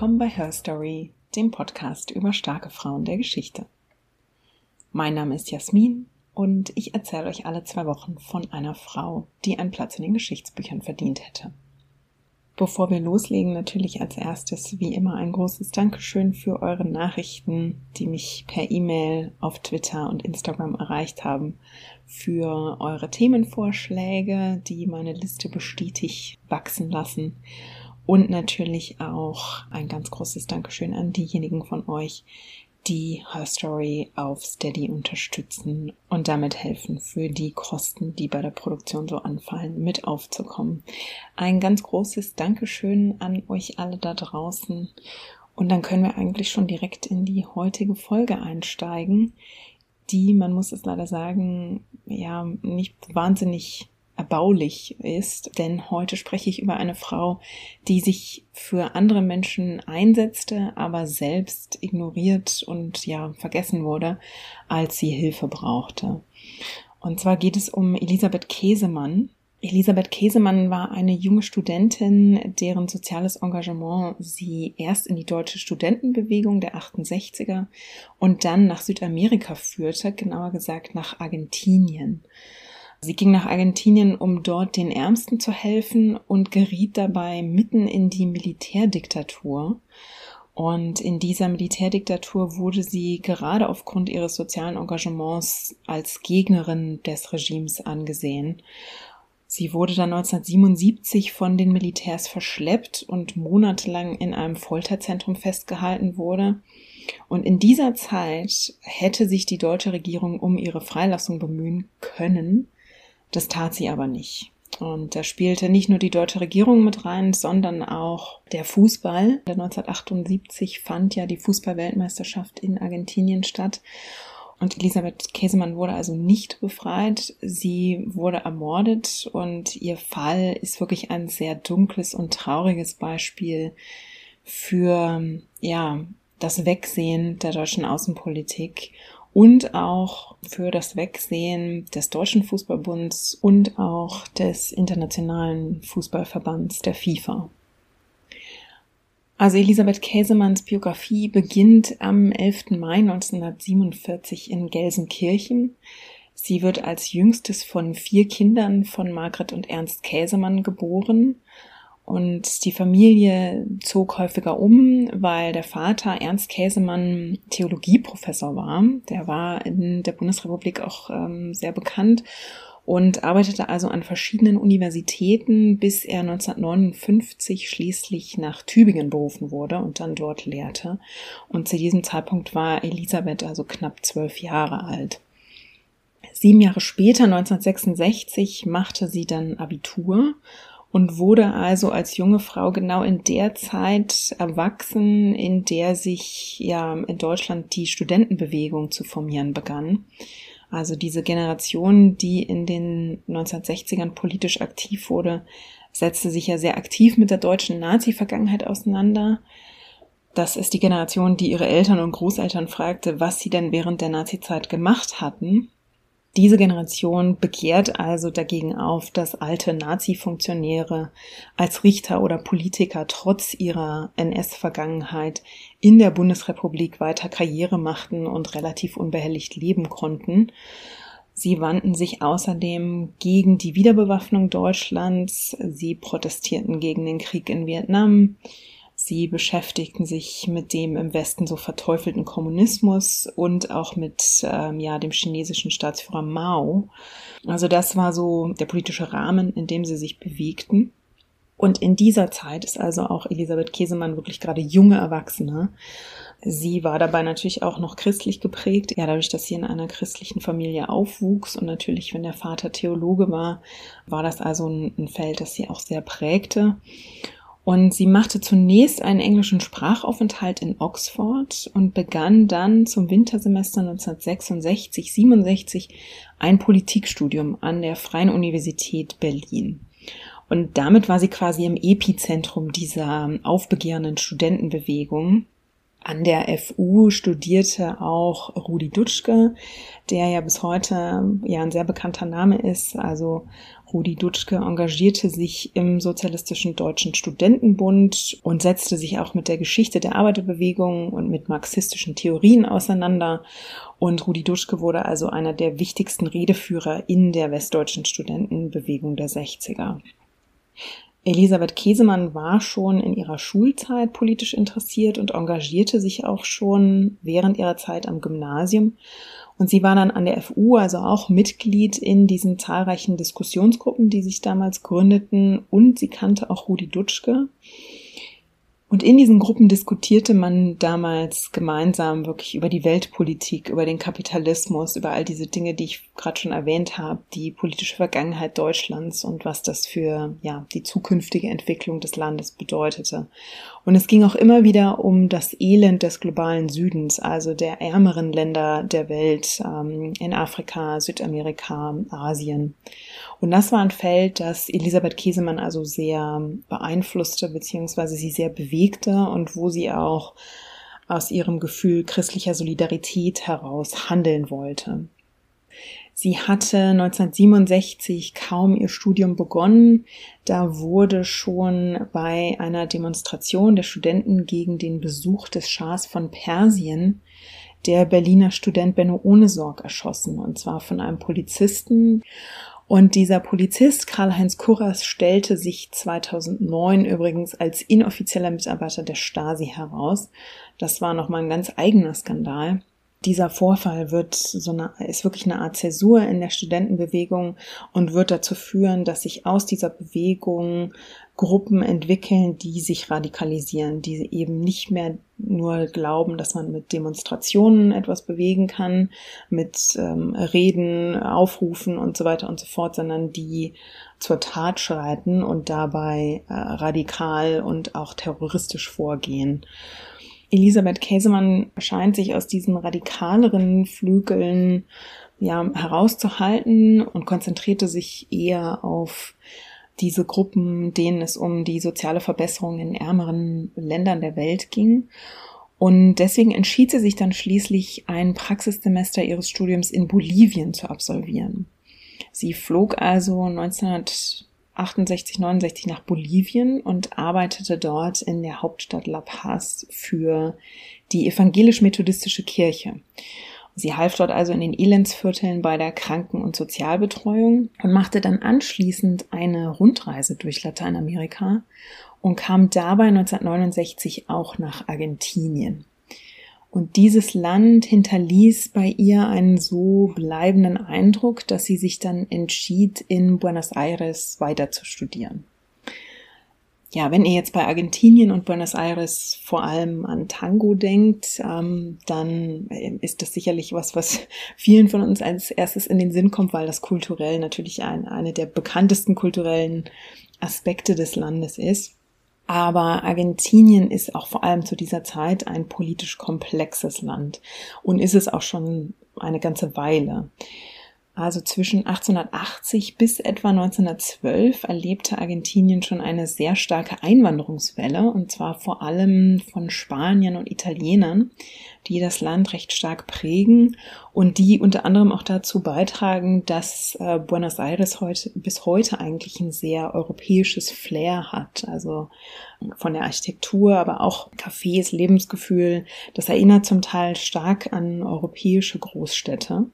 willkommen bei Her Story, dem Podcast über starke Frauen der Geschichte. Mein Name ist Jasmin und ich erzähle euch alle zwei Wochen von einer Frau, die einen Platz in den Geschichtsbüchern verdient hätte. Bevor wir loslegen, natürlich als erstes wie immer ein großes Dankeschön für eure Nachrichten, die mich per E-Mail auf Twitter und Instagram erreicht haben, für eure Themenvorschläge, die meine Liste bestätigt wachsen lassen und natürlich auch ein ganz großes Dankeschön an diejenigen von euch, die Her Story auf Steady unterstützen und damit helfen, für die Kosten, die bei der Produktion so anfallen, mit aufzukommen. Ein ganz großes Dankeschön an euch alle da draußen. Und dann können wir eigentlich schon direkt in die heutige Folge einsteigen, die, man muss es leider sagen, ja, nicht wahnsinnig erbaulich ist, denn heute spreche ich über eine Frau, die sich für andere Menschen einsetzte, aber selbst ignoriert und ja vergessen wurde, als sie Hilfe brauchte. Und zwar geht es um Elisabeth Käsemann. Elisabeth Käsemann war eine junge Studentin, deren soziales Engagement sie erst in die deutsche Studentenbewegung der 68er und dann nach Südamerika führte, genauer gesagt nach Argentinien. Sie ging nach Argentinien, um dort den Ärmsten zu helfen und geriet dabei mitten in die Militärdiktatur. Und in dieser Militärdiktatur wurde sie gerade aufgrund ihres sozialen Engagements als Gegnerin des Regimes angesehen. Sie wurde dann 1977 von den Militärs verschleppt und monatelang in einem Folterzentrum festgehalten wurde. Und in dieser Zeit hätte sich die deutsche Regierung um ihre Freilassung bemühen können. Das tat sie aber nicht. Und da spielte nicht nur die deutsche Regierung mit rein, sondern auch der Fußball. 1978 fand ja die Fußballweltmeisterschaft in Argentinien statt. Und Elisabeth Käsemann wurde also nicht befreit. Sie wurde ermordet und ihr Fall ist wirklich ein sehr dunkles und trauriges Beispiel für, ja, das Wegsehen der deutschen Außenpolitik und auch für das Wegsehen des Deutschen Fußballbunds und auch des Internationalen Fußballverbands der FIFA. Also Elisabeth Käsemanns Biografie beginnt am 11. Mai 1947 in Gelsenkirchen. Sie wird als jüngstes von vier Kindern von Margret und Ernst Käsemann geboren und die Familie zog häufiger um, weil der Vater Ernst Käsemann Theologieprofessor war. Der war in der Bundesrepublik auch ähm, sehr bekannt und arbeitete also an verschiedenen Universitäten, bis er 1959 schließlich nach Tübingen berufen wurde und dann dort lehrte. Und zu diesem Zeitpunkt war Elisabeth also knapp zwölf Jahre alt. Sieben Jahre später, 1966, machte sie dann Abitur und wurde also als junge Frau genau in der Zeit erwachsen, in der sich ja in Deutschland die Studentenbewegung zu formieren begann. Also diese Generation, die in den 1960ern politisch aktiv wurde, setzte sich ja sehr aktiv mit der deutschen Nazi-Vergangenheit auseinander. Das ist die Generation, die ihre Eltern und Großeltern fragte, was sie denn während der Nazi-Zeit gemacht hatten. Diese Generation begehrt also dagegen auf, dass alte Nazi-Funktionäre als Richter oder Politiker trotz ihrer NS-Vergangenheit in der Bundesrepublik weiter Karriere machten und relativ unbehelligt leben konnten. Sie wandten sich außerdem gegen die Wiederbewaffnung Deutschlands, sie protestierten gegen den Krieg in Vietnam, Sie beschäftigten sich mit dem im Westen so verteufelten Kommunismus und auch mit ähm, ja dem chinesischen Staatsführer Mao. Also das war so der politische Rahmen, in dem sie sich bewegten. Und in dieser Zeit ist also auch Elisabeth Käsemann wirklich gerade junge Erwachsene. Sie war dabei natürlich auch noch christlich geprägt, ja, dadurch, dass sie in einer christlichen Familie aufwuchs und natürlich, wenn der Vater Theologe war, war das also ein, ein Feld, das sie auch sehr prägte. Und sie machte zunächst einen englischen Sprachaufenthalt in Oxford und begann dann zum Wintersemester 1966, 67 ein Politikstudium an der Freien Universität Berlin. Und damit war sie quasi im Epizentrum dieser aufbegehrenden Studentenbewegung. An der FU studierte auch Rudi Dutschke, der ja bis heute ja ein sehr bekannter Name ist. Also Rudi Dutschke engagierte sich im Sozialistischen Deutschen Studentenbund und setzte sich auch mit der Geschichte der Arbeiterbewegung und mit marxistischen Theorien auseinander. Und Rudi Dutschke wurde also einer der wichtigsten Redeführer in der westdeutschen Studentenbewegung der 60er. Elisabeth Käsemann war schon in ihrer Schulzeit politisch interessiert und engagierte sich auch schon während ihrer Zeit am Gymnasium. Und sie war dann an der FU, also auch Mitglied in diesen zahlreichen Diskussionsgruppen, die sich damals gründeten. Und sie kannte auch Rudi Dutschke. Und in diesen Gruppen diskutierte man damals gemeinsam wirklich über die Weltpolitik, über den Kapitalismus, über all diese Dinge, die ich gerade schon erwähnt habe, die politische Vergangenheit Deutschlands und was das für ja die zukünftige Entwicklung des Landes bedeutete. Und es ging auch immer wieder um das Elend des globalen Südens, also der ärmeren Länder der Welt ähm, in Afrika, Südamerika, Asien. Und das war ein Feld, das Elisabeth Käsemann also sehr beeinflusste, beziehungsweise sie sehr bewegte und wo sie auch aus ihrem Gefühl christlicher Solidarität heraus handeln wollte. Sie hatte 1967 kaum ihr Studium begonnen. Da wurde schon bei einer Demonstration der Studenten gegen den Besuch des Schahs von Persien der Berliner Student Benno Ohnesorg erschossen, und zwar von einem Polizisten. Und dieser Polizist, Karl-Heinz Kurras, stellte sich 2009 übrigens als inoffizieller Mitarbeiter der Stasi heraus. Das war nochmal ein ganz eigener Skandal dieser Vorfall wird so eine, ist wirklich eine Art Zäsur in der Studentenbewegung und wird dazu führen, dass sich aus dieser Bewegung Gruppen entwickeln, die sich radikalisieren, die eben nicht mehr nur glauben, dass man mit Demonstrationen etwas bewegen kann, mit ähm, Reden, Aufrufen und so weiter und so fort, sondern die zur Tat schreiten und dabei äh, radikal und auch terroristisch vorgehen. Elisabeth Käsemann scheint sich aus diesen radikaleren Flügeln ja, herauszuhalten und konzentrierte sich eher auf diese Gruppen, denen es um die soziale Verbesserung in ärmeren Ländern der Welt ging. Und deswegen entschied sie sich dann schließlich, ein Praxissemester ihres Studiums in Bolivien zu absolvieren. Sie flog also 1900 68, 69 nach Bolivien und arbeitete dort in der Hauptstadt La Paz für die evangelisch-methodistische Kirche. Sie half dort also in den Elendsvierteln bei der Kranken- und Sozialbetreuung und machte dann anschließend eine Rundreise durch Lateinamerika und kam dabei 1969 auch nach Argentinien. Und dieses Land hinterließ bei ihr einen so bleibenden Eindruck, dass sie sich dann entschied, in Buenos Aires weiter zu studieren. Ja, wenn ihr jetzt bei Argentinien und Buenos Aires vor allem an Tango denkt, ähm, dann ist das sicherlich was, was vielen von uns als erstes in den Sinn kommt, weil das kulturell natürlich ein, eine der bekanntesten kulturellen Aspekte des Landes ist. Aber Argentinien ist auch vor allem zu dieser Zeit ein politisch komplexes Land und ist es auch schon eine ganze Weile. Also zwischen 1880 bis etwa 1912 erlebte Argentinien schon eine sehr starke Einwanderungswelle, und zwar vor allem von Spaniern und Italienern, die das Land recht stark prägen und die unter anderem auch dazu beitragen, dass äh, Buenos Aires heute, bis heute eigentlich ein sehr europäisches Flair hat. Also von der Architektur, aber auch Cafés, Lebensgefühl. Das erinnert zum Teil stark an europäische Großstädte.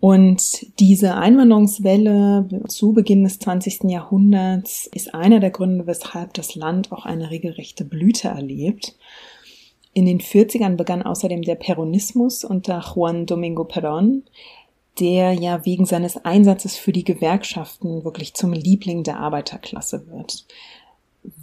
Und diese Einwanderungswelle zu Beginn des 20. Jahrhunderts ist einer der Gründe, weshalb das Land auch eine regelrechte Blüte erlebt. In den 40ern begann außerdem der Peronismus unter Juan Domingo Perón, der ja wegen seines Einsatzes für die Gewerkschaften wirklich zum Liebling der Arbeiterklasse wird.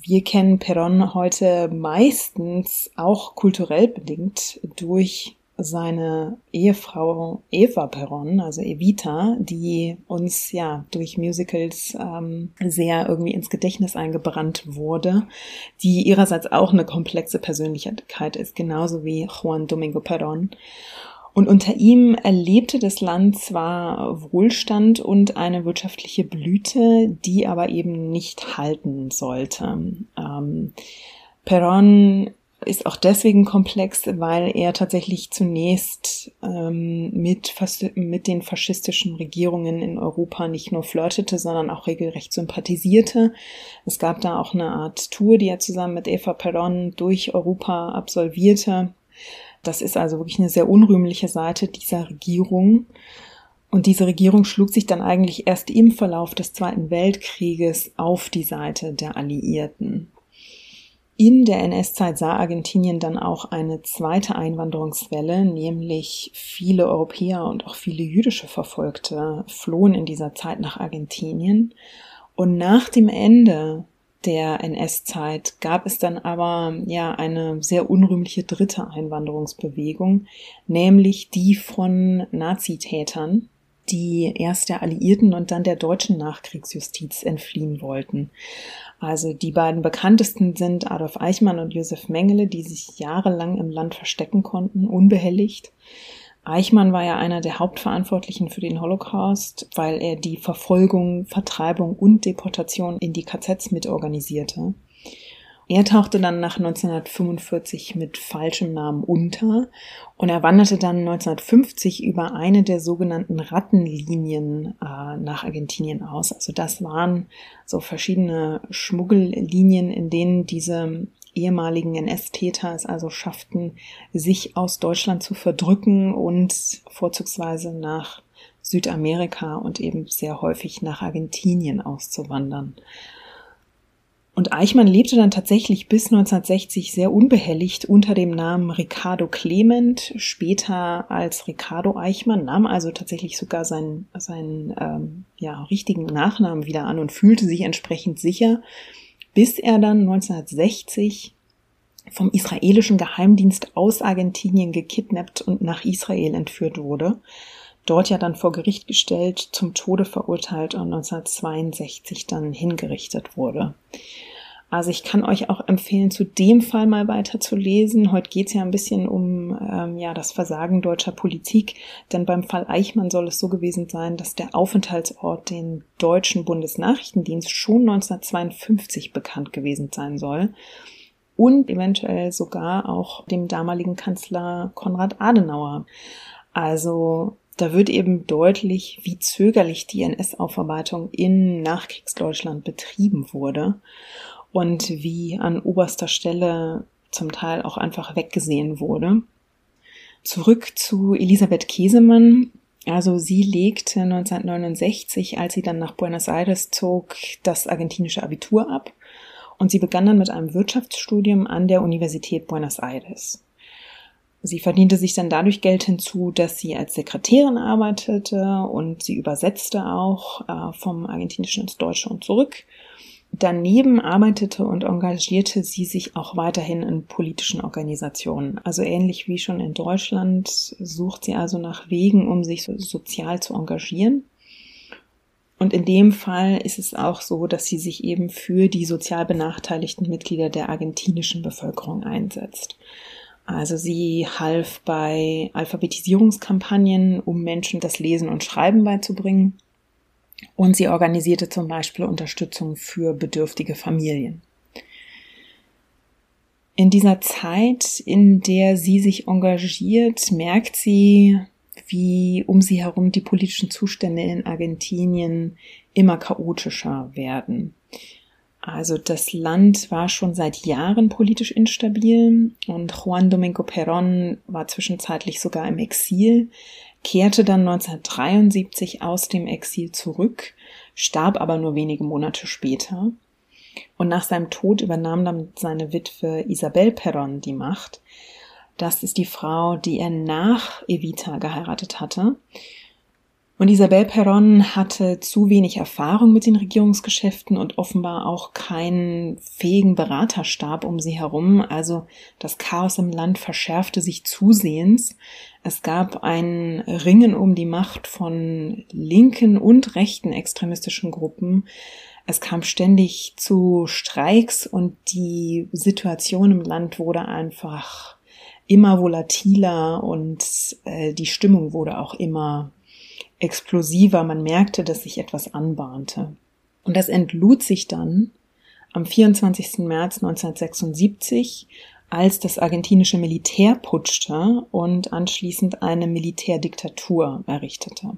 Wir kennen Perón heute meistens auch kulturell bedingt durch seine Ehefrau Eva Perron, also Evita, die uns ja durch Musicals ähm, sehr irgendwie ins Gedächtnis eingebrannt wurde, die ihrerseits auch eine komplexe Persönlichkeit ist, genauso wie Juan Domingo Perron. Und unter ihm erlebte das Land zwar Wohlstand und eine wirtschaftliche Blüte, die aber eben nicht halten sollte. Ähm, Perón ist auch deswegen komplex, weil er tatsächlich zunächst ähm, mit, mit den faschistischen Regierungen in Europa nicht nur flirtete, sondern auch regelrecht sympathisierte. Es gab da auch eine Art Tour, die er zusammen mit Eva Perón durch Europa absolvierte. Das ist also wirklich eine sehr unrühmliche Seite dieser Regierung. Und diese Regierung schlug sich dann eigentlich erst im Verlauf des Zweiten Weltkrieges auf die Seite der Alliierten. In der NS-Zeit sah Argentinien dann auch eine zweite Einwanderungswelle, nämlich viele Europäer und auch viele jüdische Verfolgte flohen in dieser Zeit nach Argentinien. Und nach dem Ende der NS-Zeit gab es dann aber ja eine sehr unrühmliche dritte Einwanderungsbewegung, nämlich die von Nazitätern, die erst der Alliierten und dann der deutschen Nachkriegsjustiz entfliehen wollten. Also die beiden bekanntesten sind Adolf Eichmann und Josef Mengele, die sich jahrelang im Land verstecken konnten, unbehelligt. Eichmann war ja einer der Hauptverantwortlichen für den Holocaust, weil er die Verfolgung, Vertreibung und Deportation in die KZs mitorganisierte. Er tauchte dann nach 1945 mit falschem Namen unter und er wanderte dann 1950 über eine der sogenannten Rattenlinien äh, nach Argentinien aus. Also das waren so verschiedene Schmuggellinien, in denen diese ehemaligen NS-Täter es also schafften, sich aus Deutschland zu verdrücken und vorzugsweise nach Südamerika und eben sehr häufig nach Argentinien auszuwandern. Und Eichmann lebte dann tatsächlich bis 1960 sehr unbehelligt unter dem Namen Ricardo Clement, später als Ricardo Eichmann, nahm also tatsächlich sogar seinen, seinen ähm, ja, richtigen Nachnamen wieder an und fühlte sich entsprechend sicher, bis er dann 1960 vom israelischen Geheimdienst aus Argentinien gekidnappt und nach Israel entführt wurde dort ja dann vor Gericht gestellt, zum Tode verurteilt und 1962 dann hingerichtet wurde. Also ich kann euch auch empfehlen, zu dem Fall mal weiter zu lesen. Heute geht es ja ein bisschen um ähm, ja das Versagen deutscher Politik, denn beim Fall Eichmann soll es so gewesen sein, dass der Aufenthaltsort den deutschen Bundesnachrichtendienst schon 1952 bekannt gewesen sein soll und eventuell sogar auch dem damaligen Kanzler Konrad Adenauer. Also da wird eben deutlich, wie zögerlich die NS-Aufarbeitung in Nachkriegsdeutschland betrieben wurde und wie an oberster Stelle zum Teil auch einfach weggesehen wurde. Zurück zu Elisabeth Käsemann. Also sie legte 1969, als sie dann nach Buenos Aires zog, das argentinische Abitur ab und sie begann dann mit einem Wirtschaftsstudium an der Universität Buenos Aires. Sie verdiente sich dann dadurch Geld hinzu, dass sie als Sekretärin arbeitete und sie übersetzte auch äh, vom Argentinischen ins Deutsche und zurück. Daneben arbeitete und engagierte sie sich auch weiterhin in politischen Organisationen. Also ähnlich wie schon in Deutschland sucht sie also nach Wegen, um sich sozial zu engagieren. Und in dem Fall ist es auch so, dass sie sich eben für die sozial benachteiligten Mitglieder der argentinischen Bevölkerung einsetzt. Also sie half bei Alphabetisierungskampagnen, um Menschen das Lesen und Schreiben beizubringen. Und sie organisierte zum Beispiel Unterstützung für bedürftige Familien. In dieser Zeit, in der sie sich engagiert, merkt sie, wie um sie herum die politischen Zustände in Argentinien immer chaotischer werden. Also das Land war schon seit Jahren politisch instabil und Juan Domingo Perón war zwischenzeitlich sogar im Exil, kehrte dann 1973 aus dem Exil zurück, starb aber nur wenige Monate später. Und nach seinem Tod übernahm dann seine Witwe Isabel Perón die Macht. Das ist die Frau, die er nach Evita geheiratet hatte. Und Isabel Perón hatte zu wenig Erfahrung mit den Regierungsgeschäften und offenbar auch keinen fähigen Beraterstab um sie herum. Also das Chaos im Land verschärfte sich zusehends. Es gab ein Ringen um die Macht von linken und rechten extremistischen Gruppen. Es kam ständig zu Streiks und die Situation im Land wurde einfach immer volatiler und äh, die Stimmung wurde auch immer explosiver, man merkte, dass sich etwas anbahnte. Und das entlud sich dann am 24. März 1976, als das argentinische Militär putschte und anschließend eine Militärdiktatur errichtete.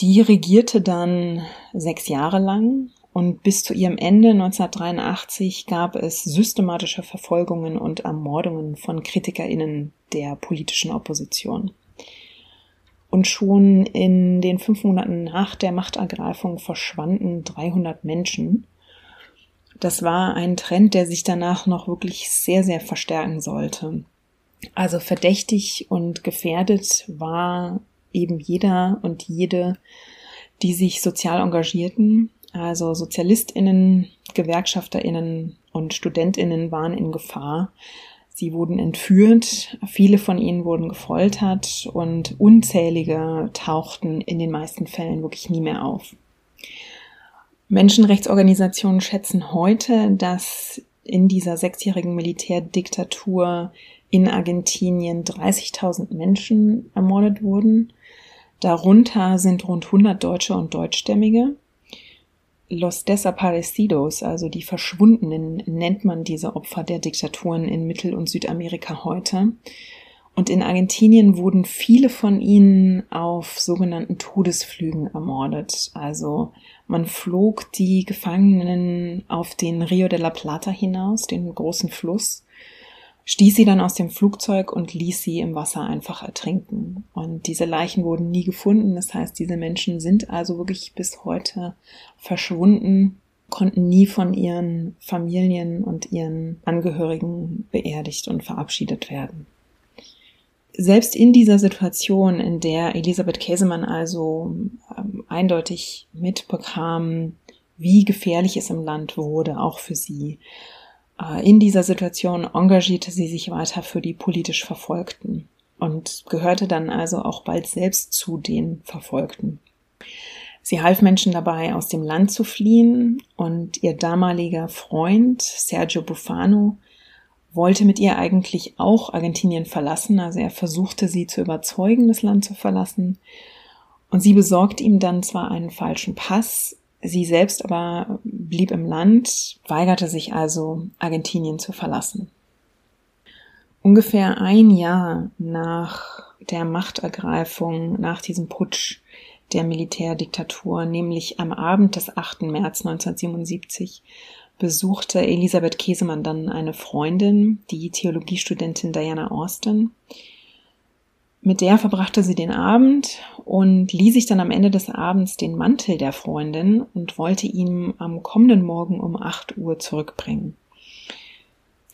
Die regierte dann sechs Jahre lang und bis zu ihrem Ende 1983 gab es systematische Verfolgungen und Ermordungen von KritikerInnen der politischen Opposition. Und schon in den fünf Monaten nach der Machtergreifung verschwanden 300 Menschen. Das war ein Trend, der sich danach noch wirklich sehr, sehr verstärken sollte. Also verdächtig und gefährdet war eben jeder und jede, die sich sozial engagierten. Also Sozialistinnen, Gewerkschafterinnen und Studentinnen waren in Gefahr, Sie wurden entführt, viele von ihnen wurden gefoltert und unzählige tauchten in den meisten Fällen wirklich nie mehr auf. Menschenrechtsorganisationen schätzen heute, dass in dieser sechsjährigen Militärdiktatur in Argentinien 30.000 Menschen ermordet wurden. Darunter sind rund 100 Deutsche und Deutschstämmige. Los Desaparecidos, also die Verschwundenen, nennt man diese Opfer der Diktaturen in Mittel- und Südamerika heute. Und in Argentinien wurden viele von ihnen auf sogenannten Todesflügen ermordet. Also man flog die Gefangenen auf den Rio de la Plata hinaus, den großen Fluss, stieß sie dann aus dem Flugzeug und ließ sie im Wasser einfach ertrinken. Und diese Leichen wurden nie gefunden. Das heißt, diese Menschen sind also wirklich bis heute verschwunden, konnten nie von ihren Familien und ihren Angehörigen beerdigt und verabschiedet werden. Selbst in dieser Situation, in der Elisabeth Käsemann also ähm, eindeutig mitbekam, wie gefährlich es im Land wurde, auch für sie, in dieser Situation engagierte sie sich weiter für die politisch Verfolgten und gehörte dann also auch bald selbst zu den Verfolgten. Sie half Menschen dabei, aus dem Land zu fliehen und ihr damaliger Freund Sergio Bufano wollte mit ihr eigentlich auch Argentinien verlassen, also er versuchte sie zu überzeugen, das Land zu verlassen. Und sie besorgte ihm dann zwar einen falschen Pass, Sie selbst aber blieb im Land, weigerte sich also, Argentinien zu verlassen. Ungefähr ein Jahr nach der Machtergreifung, nach diesem Putsch der Militärdiktatur, nämlich am Abend des 8. März 1977, besuchte Elisabeth Käsemann dann eine Freundin, die Theologiestudentin Diana Austin, mit der verbrachte sie den Abend und ließ sich dann am Ende des Abends den Mantel der Freundin und wollte ihn am kommenden Morgen um 8 Uhr zurückbringen.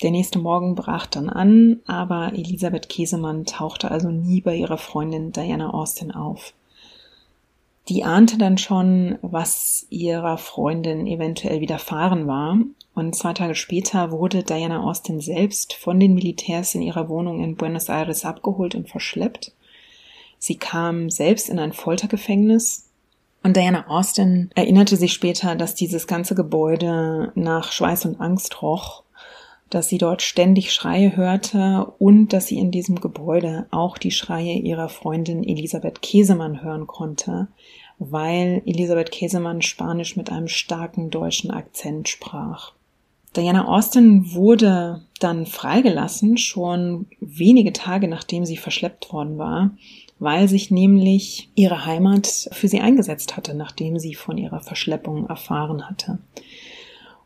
Der nächste Morgen brach dann an, aber Elisabeth Käsemann tauchte also nie bei ihrer Freundin Diana Austin auf. Die ahnte dann schon, was ihrer Freundin eventuell widerfahren war, und zwei Tage später wurde Diana Austin selbst von den Militärs in ihrer Wohnung in Buenos Aires abgeholt und verschleppt. Sie kam selbst in ein Foltergefängnis, und Diana Austin erinnerte sich später, dass dieses ganze Gebäude nach Schweiß und Angst roch, dass sie dort ständig Schreie hörte und dass sie in diesem Gebäude auch die Schreie ihrer Freundin Elisabeth Käsemann hören konnte, weil Elisabeth Käsemann Spanisch mit einem starken deutschen Akzent sprach. Diana Austin wurde dann freigelassen, schon wenige Tage nachdem sie verschleppt worden war, weil sich nämlich ihre Heimat für sie eingesetzt hatte, nachdem sie von ihrer Verschleppung erfahren hatte.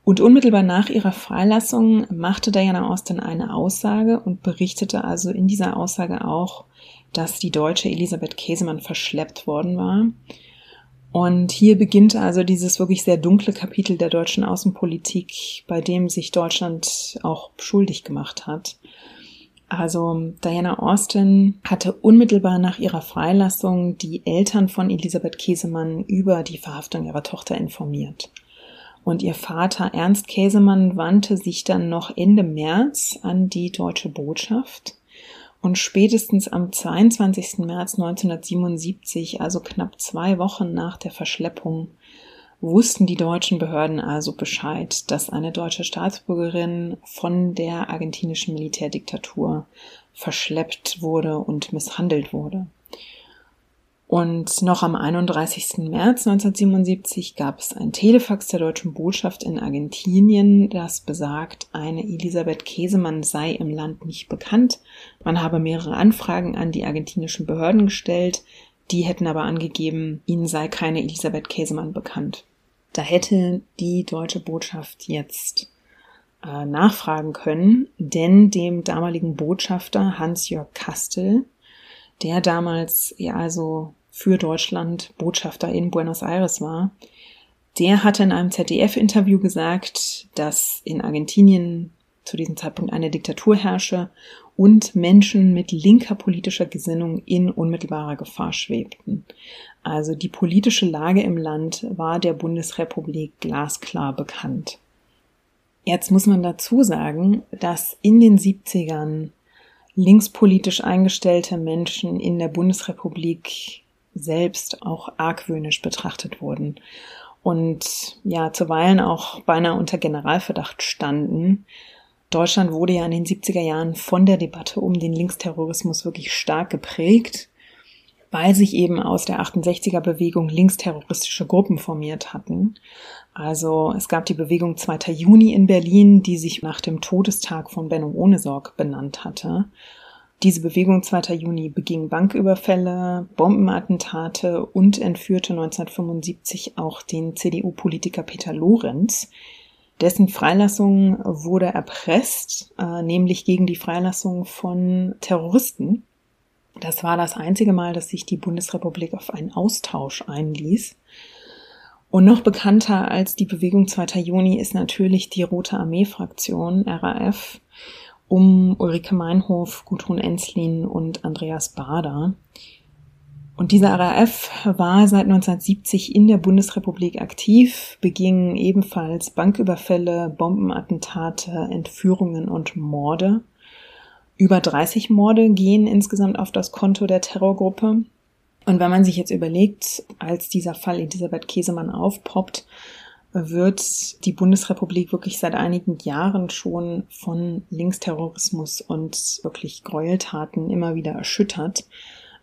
Und unmittelbar nach ihrer Freilassung machte Diana Austin eine Aussage und berichtete also in dieser Aussage auch, dass die deutsche Elisabeth Käsemann verschleppt worden war und hier beginnt also dieses wirklich sehr dunkle Kapitel der deutschen Außenpolitik, bei dem sich Deutschland auch schuldig gemacht hat. Also Diana Austin hatte unmittelbar nach ihrer Freilassung die Eltern von Elisabeth Käsemann über die Verhaftung ihrer Tochter informiert. Und ihr Vater Ernst Käsemann wandte sich dann noch Ende März an die deutsche Botschaft und spätestens am 22. März 1977, also knapp zwei Wochen nach der Verschleppung, wussten die deutschen Behörden also Bescheid, dass eine deutsche Staatsbürgerin von der argentinischen Militärdiktatur verschleppt wurde und misshandelt wurde. Und noch am 31. März 1977 gab es ein Telefax der deutschen Botschaft in Argentinien, das besagt, eine Elisabeth Käsemann sei im Land nicht bekannt. Man habe mehrere Anfragen an die argentinischen Behörden gestellt, die hätten aber angegeben, ihnen sei keine Elisabeth Käsemann bekannt. Da hätte die deutsche Botschaft jetzt äh, nachfragen können, denn dem damaligen Botschafter Hans-Jörg Kastel der damals ja also für Deutschland Botschafter in Buenos Aires war, der hatte in einem ZDF-Interview gesagt, dass in Argentinien zu diesem Zeitpunkt eine Diktatur herrsche und Menschen mit linker politischer Gesinnung in unmittelbarer Gefahr schwebten. Also die politische Lage im Land war der Bundesrepublik glasklar bekannt. Jetzt muss man dazu sagen, dass in den 70ern linkspolitisch eingestellte Menschen in der Bundesrepublik selbst auch argwöhnisch betrachtet wurden und ja zuweilen auch beinahe unter Generalverdacht standen. Deutschland wurde ja in den 70er Jahren von der Debatte um den Linksterrorismus wirklich stark geprägt, weil sich eben aus der 68er Bewegung linksterroristische Gruppen formiert hatten. Also es gab die Bewegung 2. Juni in Berlin, die sich nach dem Todestag von Benno Ohnesorg benannt hatte. Diese Bewegung 2. Juni beging Banküberfälle, Bombenattentate und entführte 1975 auch den CDU-Politiker Peter Lorenz. Dessen Freilassung wurde erpresst, äh, nämlich gegen die Freilassung von Terroristen. Das war das einzige Mal, dass sich die Bundesrepublik auf einen Austausch einließ. Und noch bekannter als die Bewegung 2. Juni ist natürlich die Rote Armee-Fraktion, RAF, um Ulrike Meinhof, Gudrun Enslin und Andreas Bader. Und dieser RAF war seit 1970 in der Bundesrepublik aktiv, beging ebenfalls Banküberfälle, Bombenattentate, Entführungen und Morde. Über 30 Morde gehen insgesamt auf das Konto der Terrorgruppe. Und wenn man sich jetzt überlegt, als dieser Fall Elisabeth Käsemann aufpoppt, wird die Bundesrepublik wirklich seit einigen Jahren schon von Linksterrorismus und wirklich Gräueltaten immer wieder erschüttert.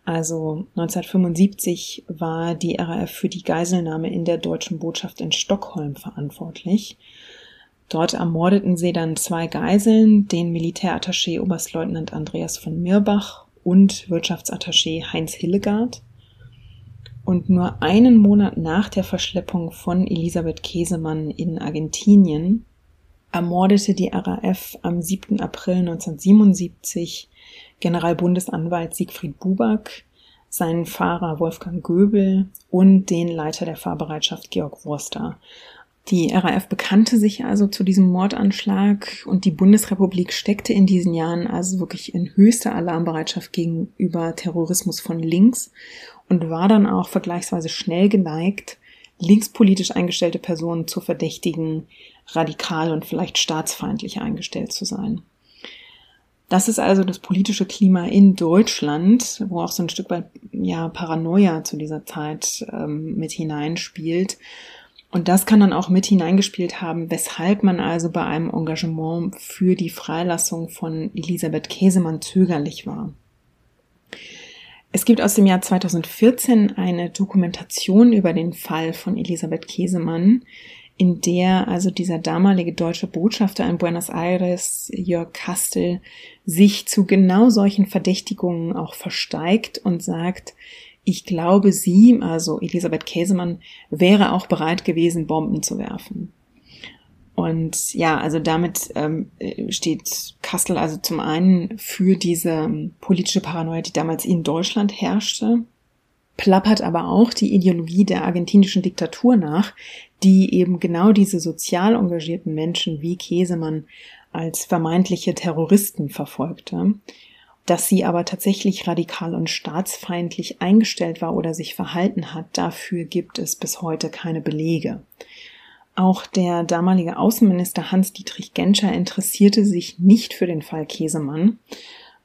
Also 1975 war die RAF für die Geiselnahme in der deutschen Botschaft in Stockholm verantwortlich. Dort ermordeten sie dann zwei Geiseln, den Militärattaché Oberstleutnant Andreas von Mirbach und Wirtschaftsattaché Heinz Hillegaard. Und nur einen Monat nach der Verschleppung von Elisabeth Käsemann in Argentinien ermordete die RAF am 7. April 1977 Generalbundesanwalt Siegfried Buback, seinen Fahrer Wolfgang Göbel und den Leiter der Fahrbereitschaft Georg Wurster. Die RAF bekannte sich also zu diesem Mordanschlag und die Bundesrepublik steckte in diesen Jahren also wirklich in höchster Alarmbereitschaft gegenüber Terrorismus von links und war dann auch vergleichsweise schnell geneigt, linkspolitisch eingestellte Personen zu verdächtigen, radikal und vielleicht staatsfeindlich eingestellt zu sein. Das ist also das politische Klima in Deutschland, wo auch so ein Stück weit ja Paranoia zu dieser Zeit ähm, mit hineinspielt. Und das kann dann auch mit hineingespielt haben, weshalb man also bei einem Engagement für die Freilassung von Elisabeth Käsemann zögerlich war. Es gibt aus dem Jahr 2014 eine Dokumentation über den Fall von Elisabeth Käsemann, in der also dieser damalige deutsche Botschafter in Buenos Aires, Jörg Kastel, sich zu genau solchen Verdächtigungen auch versteigt und sagt, ich glaube, sie, also Elisabeth Käsemann, wäre auch bereit gewesen, Bomben zu werfen. Und ja, also damit ähm, steht Kastel also zum einen für diese ähm, politische Paranoia, die damals in Deutschland herrschte, plappert aber auch die Ideologie der argentinischen Diktatur nach, die eben genau diese sozial engagierten Menschen wie Käsemann als vermeintliche Terroristen verfolgte. Dass sie aber tatsächlich radikal und staatsfeindlich eingestellt war oder sich verhalten hat, dafür gibt es bis heute keine Belege. Auch der damalige Außenminister Hans-Dietrich Genscher interessierte sich nicht für den Fall Käsemann.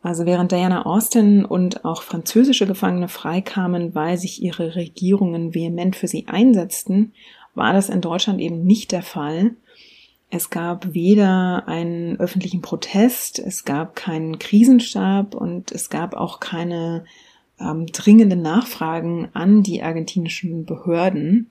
Also während Diana Austin und auch französische Gefangene freikamen, weil sich ihre Regierungen vehement für sie einsetzten, war das in Deutschland eben nicht der Fall. Es gab weder einen öffentlichen Protest, es gab keinen Krisenstab und es gab auch keine ähm, dringende Nachfragen an die argentinischen Behörden.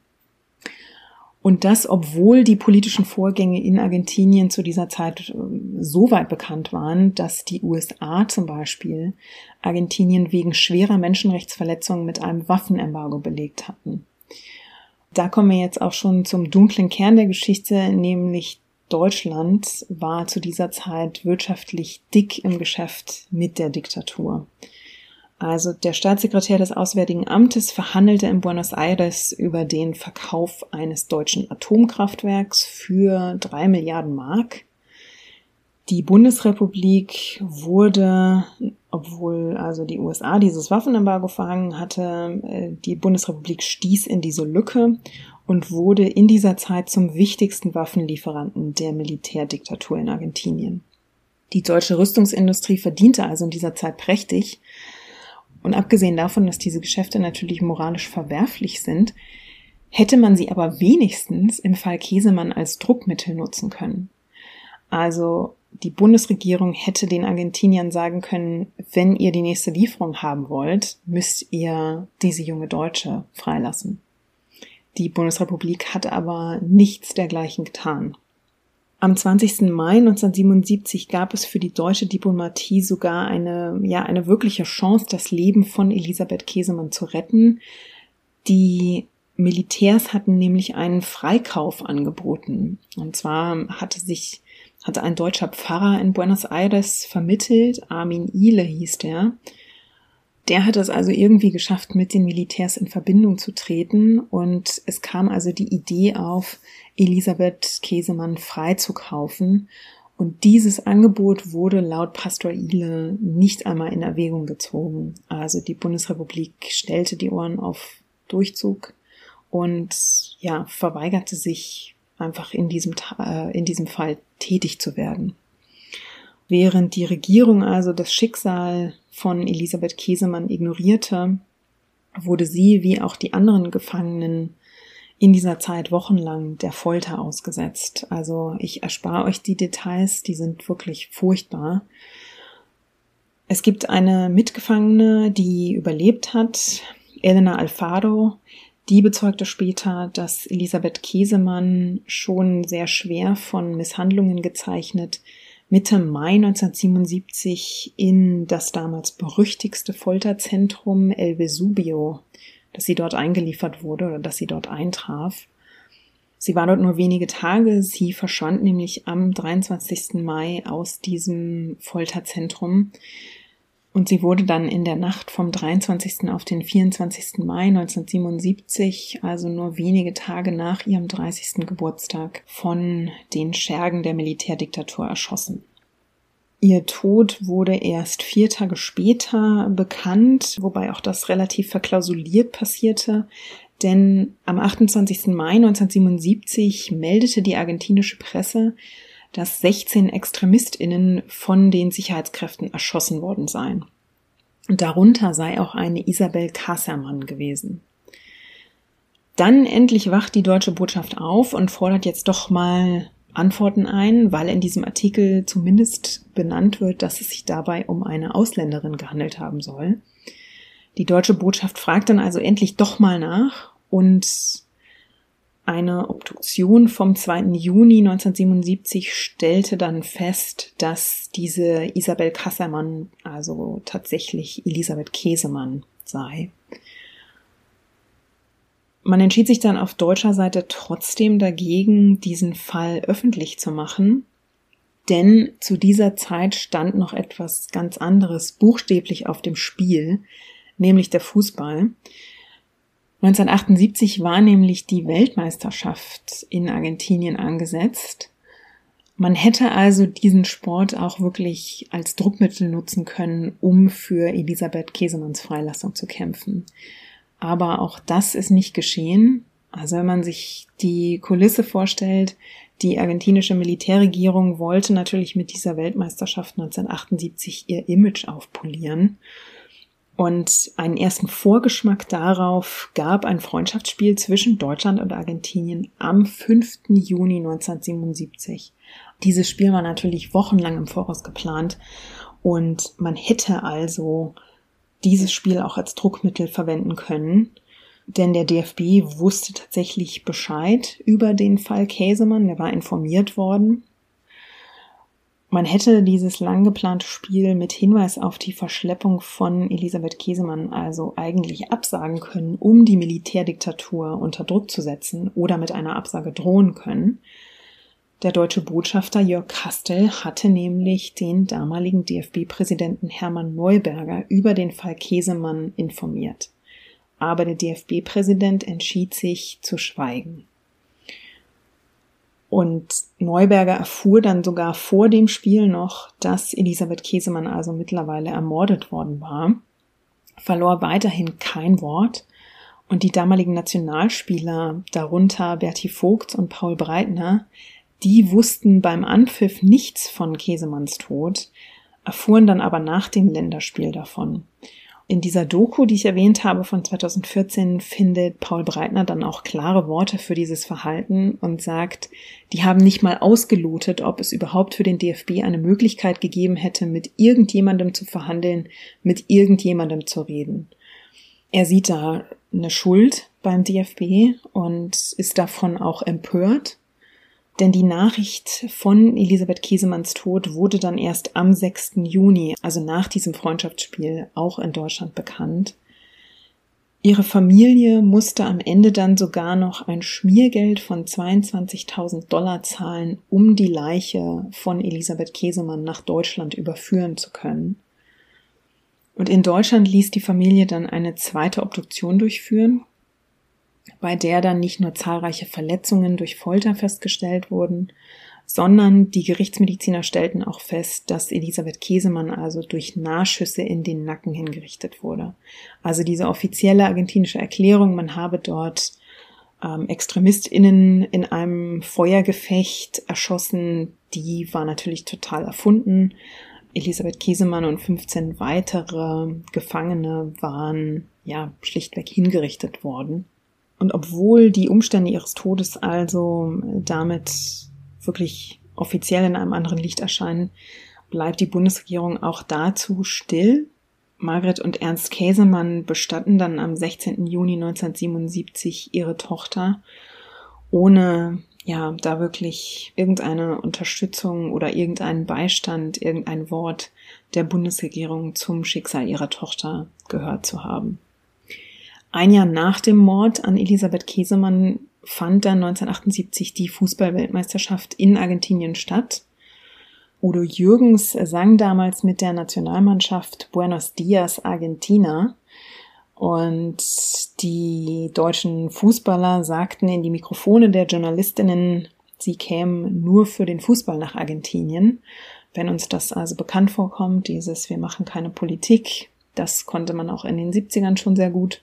Und das, obwohl die politischen Vorgänge in Argentinien zu dieser Zeit äh, so weit bekannt waren, dass die USA zum Beispiel Argentinien wegen schwerer Menschenrechtsverletzungen mit einem Waffenembargo belegt hatten. Da kommen wir jetzt auch schon zum dunklen Kern der Geschichte, nämlich Deutschland war zu dieser Zeit wirtschaftlich dick im Geschäft mit der Diktatur. Also der Staatssekretär des Auswärtigen Amtes verhandelte in Buenos Aires über den Verkauf eines deutschen Atomkraftwerks für drei Milliarden Mark. Die Bundesrepublik wurde, obwohl also die USA dieses Waffenembargo verhangen hatte, äh, die Bundesrepublik stieß in diese Lücke und wurde in dieser Zeit zum wichtigsten Waffenlieferanten der Militärdiktatur in Argentinien. Die deutsche Rüstungsindustrie verdiente also in dieser Zeit prächtig, und abgesehen davon, dass diese Geschäfte natürlich moralisch verwerflich sind, hätte man sie aber wenigstens im Fall Käsemann als Druckmittel nutzen können. Also die Bundesregierung hätte den Argentiniern sagen können, wenn ihr die nächste Lieferung haben wollt, müsst ihr diese junge Deutsche freilassen. Die Bundesrepublik hat aber nichts dergleichen getan. Am 20. Mai 1977 gab es für die deutsche Diplomatie sogar eine, ja, eine wirkliche Chance, das Leben von Elisabeth Käsemann zu retten. Die Militärs hatten nämlich einen Freikauf angeboten. Und zwar hatte sich, hatte ein deutscher Pfarrer in Buenos Aires vermittelt, Armin Ile hieß der, der hat es also irgendwie geschafft, mit den Militärs in Verbindung zu treten und es kam also die Idee auf, Elisabeth Käsemann freizukaufen. Und dieses Angebot wurde laut Pastor Ile nicht einmal in Erwägung gezogen. Also die Bundesrepublik stellte die Ohren auf Durchzug und ja, verweigerte sich einfach in diesem, äh, in diesem Fall tätig zu werden. Während die Regierung also das Schicksal von Elisabeth Käsemann ignorierte, wurde sie wie auch die anderen Gefangenen in dieser Zeit wochenlang der Folter ausgesetzt. Also ich erspare euch die Details, die sind wirklich furchtbar. Es gibt eine Mitgefangene, die überlebt hat, Elena Alfaro, die bezeugte später, dass Elisabeth Käsemann schon sehr schwer von Misshandlungen gezeichnet Mitte Mai 1977 in das damals berüchtigste Folterzentrum El Vesubio, dass sie dort eingeliefert wurde oder dass sie dort eintraf. Sie war dort nur wenige Tage. Sie verschwand nämlich am 23. Mai aus diesem Folterzentrum. Und sie wurde dann in der Nacht vom 23. auf den 24. Mai 1977, also nur wenige Tage nach ihrem 30. Geburtstag, von den Schergen der Militärdiktatur erschossen. Ihr Tod wurde erst vier Tage später bekannt, wobei auch das relativ verklausuliert passierte. Denn am 28. Mai 1977 meldete die argentinische Presse, dass 16 ExtremistInnen von den Sicherheitskräften erschossen worden seien. Darunter sei auch eine Isabel Kassermann gewesen. Dann endlich wacht die deutsche Botschaft auf und fordert jetzt doch mal Antworten ein, weil in diesem Artikel zumindest benannt wird, dass es sich dabei um eine Ausländerin gehandelt haben soll. Die deutsche Botschaft fragt dann also endlich doch mal nach und eine Obduktion vom 2. Juni 1977 stellte dann fest, dass diese Isabel Kassermann also tatsächlich Elisabeth Käsemann sei. Man entschied sich dann auf deutscher Seite trotzdem dagegen, diesen Fall öffentlich zu machen, denn zu dieser Zeit stand noch etwas ganz anderes buchstäblich auf dem Spiel, nämlich der Fußball. 1978 war nämlich die Weltmeisterschaft in Argentinien angesetzt. Man hätte also diesen Sport auch wirklich als Druckmittel nutzen können, um für Elisabeth Käsemanns Freilassung zu kämpfen. Aber auch das ist nicht geschehen. Also wenn man sich die Kulisse vorstellt, die argentinische Militärregierung wollte natürlich mit dieser Weltmeisterschaft 1978 ihr Image aufpolieren. Und einen ersten Vorgeschmack darauf gab ein Freundschaftsspiel zwischen Deutschland und Argentinien am 5. Juni 1977. Dieses Spiel war natürlich wochenlang im Voraus geplant und man hätte also dieses Spiel auch als Druckmittel verwenden können. Denn der DFB wusste tatsächlich Bescheid über den Fall Käsemann, der war informiert worden. Man hätte dieses lang geplante Spiel mit Hinweis auf die Verschleppung von Elisabeth Käsemann also eigentlich absagen können, um die Militärdiktatur unter Druck zu setzen oder mit einer Absage drohen können. Der deutsche Botschafter Jörg Kastel hatte nämlich den damaligen DFB-Präsidenten Hermann Neuberger über den Fall Käsemann informiert. Aber der DFB-Präsident entschied sich zu schweigen. Und Neuberger erfuhr dann sogar vor dem Spiel noch, dass Elisabeth Käsemann also mittlerweile ermordet worden war, verlor weiterhin kein Wort und die damaligen Nationalspieler, darunter Berti Vogt und Paul Breitner, die wussten beim Anpfiff nichts von Käsemanns Tod, erfuhren dann aber nach dem Länderspiel davon. In dieser Doku, die ich erwähnt habe von 2014, findet Paul Breitner dann auch klare Worte für dieses Verhalten und sagt, die haben nicht mal ausgelotet, ob es überhaupt für den DFB eine Möglichkeit gegeben hätte, mit irgendjemandem zu verhandeln, mit irgendjemandem zu reden. Er sieht da eine Schuld beim DFB und ist davon auch empört denn die Nachricht von Elisabeth Käsemanns Tod wurde dann erst am 6. Juni, also nach diesem Freundschaftsspiel, auch in Deutschland bekannt. Ihre Familie musste am Ende dann sogar noch ein Schmiergeld von 22.000 Dollar zahlen, um die Leiche von Elisabeth Käsemann nach Deutschland überführen zu können. Und in Deutschland ließ die Familie dann eine zweite Obduktion durchführen, bei der dann nicht nur zahlreiche Verletzungen durch Folter festgestellt wurden, sondern die Gerichtsmediziner stellten auch fest, dass Elisabeth Käsemann also durch Nahschüsse in den Nacken hingerichtet wurde. Also diese offizielle argentinische Erklärung, man habe dort ähm, ExtremistInnen in einem Feuergefecht erschossen, die war natürlich total erfunden. Elisabeth Käsemann und 15 weitere Gefangene waren ja schlichtweg hingerichtet worden. Und obwohl die Umstände ihres Todes also damit wirklich offiziell in einem anderen Licht erscheinen, bleibt die Bundesregierung auch dazu still. Margret und Ernst Käsemann bestatten dann am 16. Juni 1977 ihre Tochter, ohne ja, da wirklich irgendeine Unterstützung oder irgendeinen Beistand, irgendein Wort der Bundesregierung zum Schicksal ihrer Tochter gehört zu haben. Ein Jahr nach dem Mord an Elisabeth Käsemann fand dann 1978 die Fußballweltmeisterschaft in Argentinien statt. Udo Jürgens sang damals mit der Nationalmannschaft Buenos Dias Argentina und die deutschen Fußballer sagten in die Mikrofone der Journalistinnen, sie kämen nur für den Fußball nach Argentinien. Wenn uns das also bekannt vorkommt, dieses wir machen keine Politik, das konnte man auch in den 70ern schon sehr gut.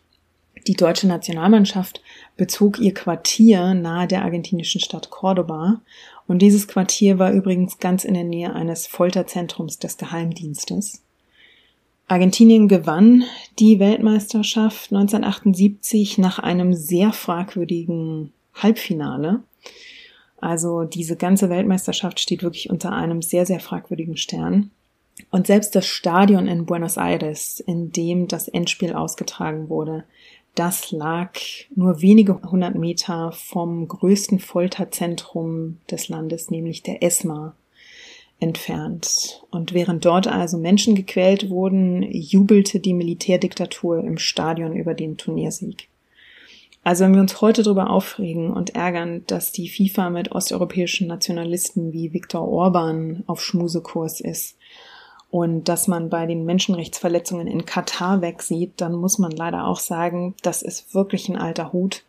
Die deutsche Nationalmannschaft bezog ihr Quartier nahe der argentinischen Stadt Cordoba und dieses Quartier war übrigens ganz in der Nähe eines Folterzentrums des Geheimdienstes. Argentinien gewann die Weltmeisterschaft 1978 nach einem sehr fragwürdigen Halbfinale. Also diese ganze Weltmeisterschaft steht wirklich unter einem sehr, sehr fragwürdigen Stern. Und selbst das Stadion in Buenos Aires, in dem das Endspiel ausgetragen wurde, das lag nur wenige hundert Meter vom größten Folterzentrum des Landes, nämlich der ESMA, entfernt. Und während dort also Menschen gequält wurden, jubelte die Militärdiktatur im Stadion über den Turniersieg. Also wenn wir uns heute darüber aufregen und ärgern, dass die FIFA mit osteuropäischen Nationalisten wie Viktor Orban auf Schmusekurs ist, und dass man bei den Menschenrechtsverletzungen in Katar wegsieht, dann muss man leider auch sagen, das ist wirklich ein alter Hut.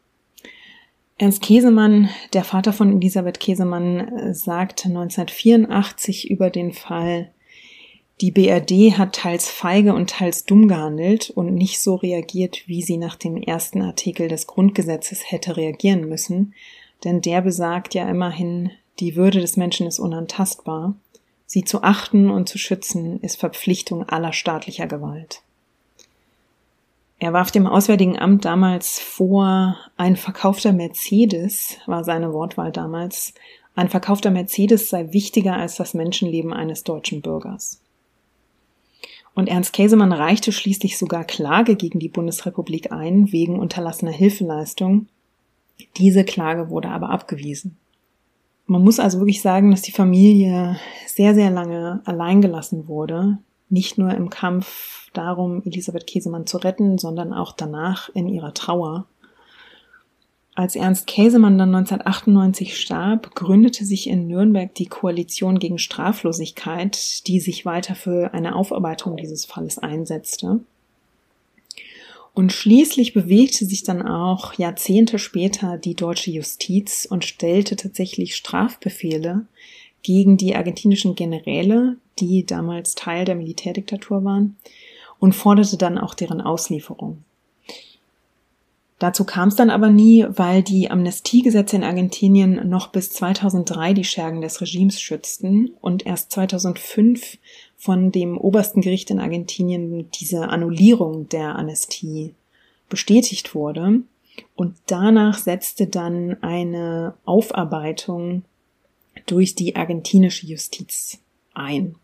Ernst Käsemann, der Vater von Elisabeth Käsemann, sagte 1984 über den Fall, die BRD hat teils feige und teils dumm gehandelt und nicht so reagiert, wie sie nach dem ersten Artikel des Grundgesetzes hätte reagieren müssen, denn der besagt ja immerhin, die Würde des Menschen ist unantastbar. Sie zu achten und zu schützen ist Verpflichtung aller staatlicher Gewalt. Er warf dem Auswärtigen Amt damals vor, ein verkaufter Mercedes, war seine Wortwahl damals, ein verkaufter Mercedes sei wichtiger als das Menschenleben eines deutschen Bürgers. Und Ernst Käsemann reichte schließlich sogar Klage gegen die Bundesrepublik ein, wegen unterlassener Hilfeleistung. Diese Klage wurde aber abgewiesen. Man muss also wirklich sagen, dass die Familie sehr, sehr lange allein gelassen wurde. Nicht nur im Kampf darum, Elisabeth Käsemann zu retten, sondern auch danach in ihrer Trauer. Als Ernst Käsemann dann 1998 starb, gründete sich in Nürnberg die Koalition gegen Straflosigkeit, die sich weiter für eine Aufarbeitung dieses Falles einsetzte. Und schließlich bewegte sich dann auch Jahrzehnte später die deutsche Justiz und stellte tatsächlich Strafbefehle gegen die argentinischen Generäle, die damals Teil der Militärdiktatur waren, und forderte dann auch deren Auslieferung. Dazu kam es dann aber nie, weil die Amnestiegesetze in Argentinien noch bis 2003 die Schergen des Regimes schützten und erst 2005 von dem obersten Gericht in Argentinien diese Annullierung der Amnestie bestätigt wurde. Und danach setzte dann eine Aufarbeitung durch die argentinische Justiz ein.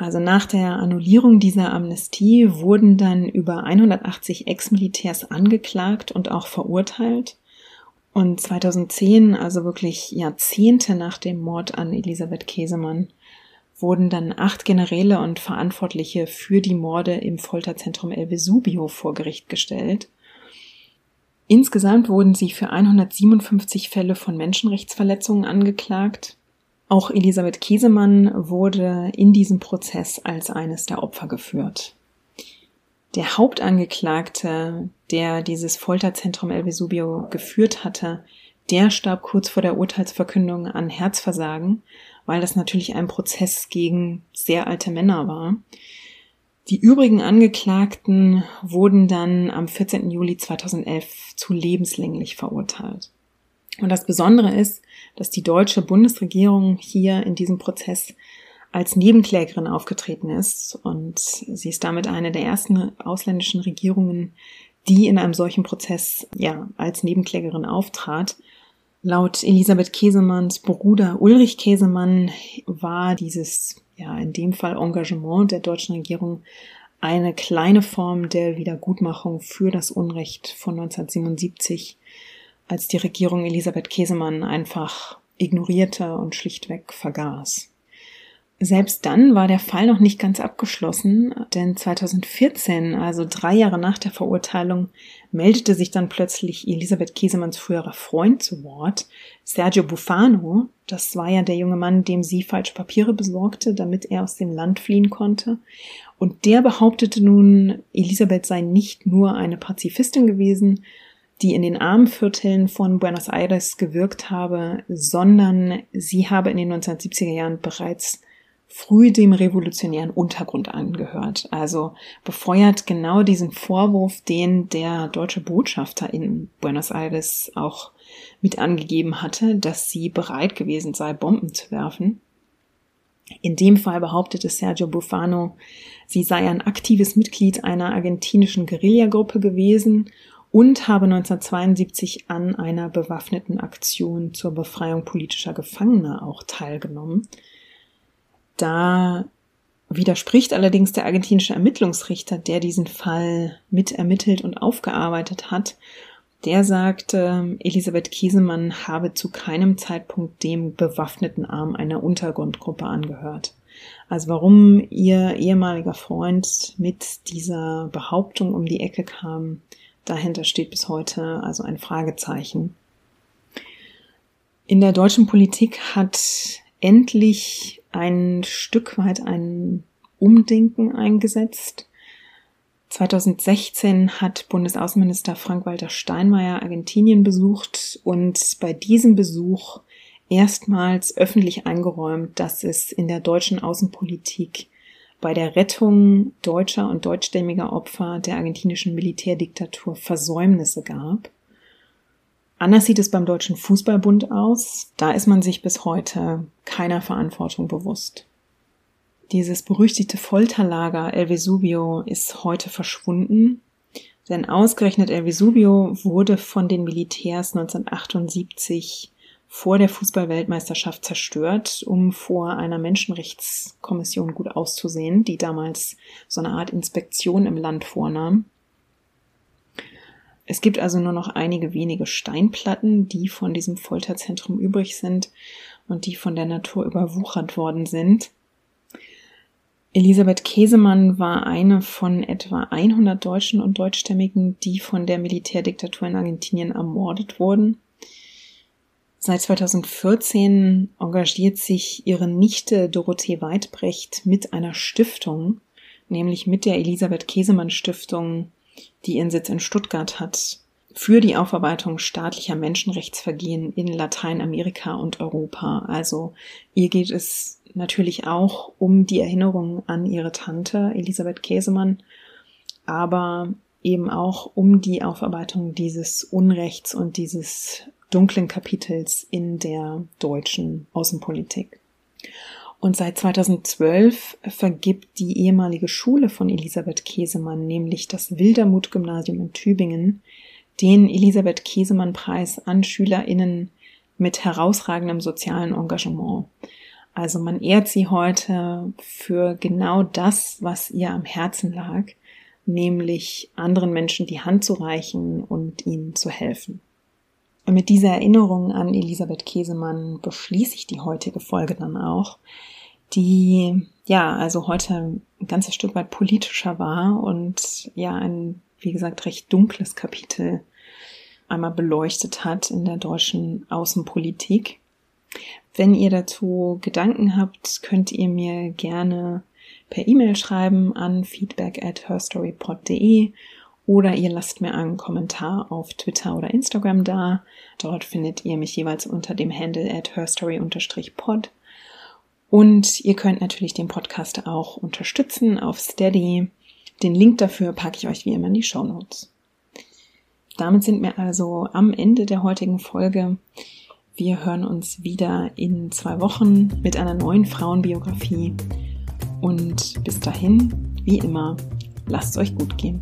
Also nach der Annullierung dieser Amnestie wurden dann über 180 Ex-Militärs angeklagt und auch verurteilt. Und 2010, also wirklich Jahrzehnte nach dem Mord an Elisabeth Käsemann, wurden dann acht Generäle und Verantwortliche für die Morde im Folterzentrum El Vesubio vor Gericht gestellt. Insgesamt wurden sie für 157 Fälle von Menschenrechtsverletzungen angeklagt auch Elisabeth Kiesemann wurde in diesem Prozess als eines der Opfer geführt. Der Hauptangeklagte, der dieses Folterzentrum El Vesubio geführt hatte, der starb kurz vor der Urteilsverkündung an Herzversagen, weil das natürlich ein Prozess gegen sehr alte Männer war. Die übrigen Angeklagten wurden dann am 14. Juli 2011 zu lebenslänglich verurteilt. Und das Besondere ist, dass die deutsche Bundesregierung hier in diesem Prozess als Nebenklägerin aufgetreten ist und sie ist damit eine der ersten ausländischen Regierungen, die in einem solchen Prozess ja als Nebenklägerin auftrat. Laut Elisabeth Käsemanns Bruder Ulrich Käsemann war dieses ja in dem Fall Engagement der deutschen Regierung eine kleine Form der Wiedergutmachung für das Unrecht von 1977 als die Regierung Elisabeth Käsemann einfach ignorierte und schlichtweg vergaß. Selbst dann war der Fall noch nicht ganz abgeschlossen, denn 2014, also drei Jahre nach der Verurteilung, meldete sich dann plötzlich Elisabeth Käsemanns früherer Freund zu Wort, Sergio Bufano. Das war ja der junge Mann, dem sie falsche Papiere besorgte, damit er aus dem Land fliehen konnte. Und der behauptete nun, Elisabeth sei nicht nur eine Pazifistin gewesen, die in den Armenvierteln von Buenos Aires gewirkt habe, sondern sie habe in den 1970er Jahren bereits früh dem revolutionären Untergrund angehört. Also befeuert genau diesen Vorwurf, den der deutsche Botschafter in Buenos Aires auch mit angegeben hatte, dass sie bereit gewesen sei, Bomben zu werfen. In dem Fall behauptete Sergio Bufano, sie sei ein aktives Mitglied einer argentinischen Guerillagruppe gewesen und habe 1972 an einer bewaffneten Aktion zur Befreiung politischer Gefangener auch teilgenommen. Da widerspricht allerdings der argentinische Ermittlungsrichter, der diesen Fall mit ermittelt und aufgearbeitet hat. Der sagte, Elisabeth Kiesemann habe zu keinem Zeitpunkt dem bewaffneten Arm einer Untergrundgruppe angehört. Also warum ihr ehemaliger Freund mit dieser Behauptung um die Ecke kam, Dahinter steht bis heute also ein Fragezeichen. In der deutschen Politik hat endlich ein Stück weit ein Umdenken eingesetzt. 2016 hat Bundesaußenminister Frank-Walter Steinmeier Argentinien besucht und bei diesem Besuch erstmals öffentlich eingeräumt, dass es in der deutschen Außenpolitik bei der Rettung deutscher und deutschstämmiger Opfer der argentinischen Militärdiktatur Versäumnisse gab. Anders sieht es beim Deutschen Fußballbund aus. Da ist man sich bis heute keiner Verantwortung bewusst. Dieses berüchtigte Folterlager El Vesubio ist heute verschwunden, denn ausgerechnet El Vesubio wurde von den Militärs 1978 vor der Fußballweltmeisterschaft zerstört, um vor einer Menschenrechtskommission gut auszusehen, die damals so eine Art Inspektion im Land vornahm. Es gibt also nur noch einige wenige Steinplatten, die von diesem Folterzentrum übrig sind und die von der Natur überwuchert worden sind. Elisabeth Käsemann war eine von etwa 100 Deutschen und Deutschstämmigen, die von der Militärdiktatur in Argentinien ermordet wurden. Seit 2014 engagiert sich ihre Nichte Dorothee Weidbrecht mit einer Stiftung, nämlich mit der Elisabeth Käsemann Stiftung, die ihren Sitz in Stuttgart hat, für die Aufarbeitung staatlicher Menschenrechtsvergehen in Lateinamerika und Europa. Also ihr geht es natürlich auch um die Erinnerung an ihre Tante Elisabeth Käsemann, aber eben auch um die Aufarbeitung dieses Unrechts und dieses dunklen Kapitels in der deutschen Außenpolitik. Und seit 2012 vergibt die ehemalige Schule von Elisabeth Käsemann, nämlich das Wildermuth-Gymnasium in Tübingen, den Elisabeth Käsemann-Preis an SchülerInnen mit herausragendem sozialen Engagement. Also man ehrt sie heute für genau das, was ihr am Herzen lag, nämlich anderen Menschen die Hand zu reichen und ihnen zu helfen. Und mit dieser Erinnerung an Elisabeth Käsemann beschließe ich die heutige Folge dann auch, die ja also heute ein ganzes Stück weit politischer war und ja ein, wie gesagt, recht dunkles Kapitel einmal beleuchtet hat in der deutschen Außenpolitik. Wenn ihr dazu Gedanken habt, könnt ihr mir gerne per E-Mail schreiben an feedback at herstorypod.de oder ihr lasst mir einen Kommentar auf Twitter oder Instagram da. Dort findet ihr mich jeweils unter dem Handle at herstory-pod. Und ihr könnt natürlich den Podcast auch unterstützen auf Steady. Den Link dafür packe ich euch wie immer in die Show Notes. Damit sind wir also am Ende der heutigen Folge. Wir hören uns wieder in zwei Wochen mit einer neuen Frauenbiografie. Und bis dahin, wie immer, lasst es euch gut gehen.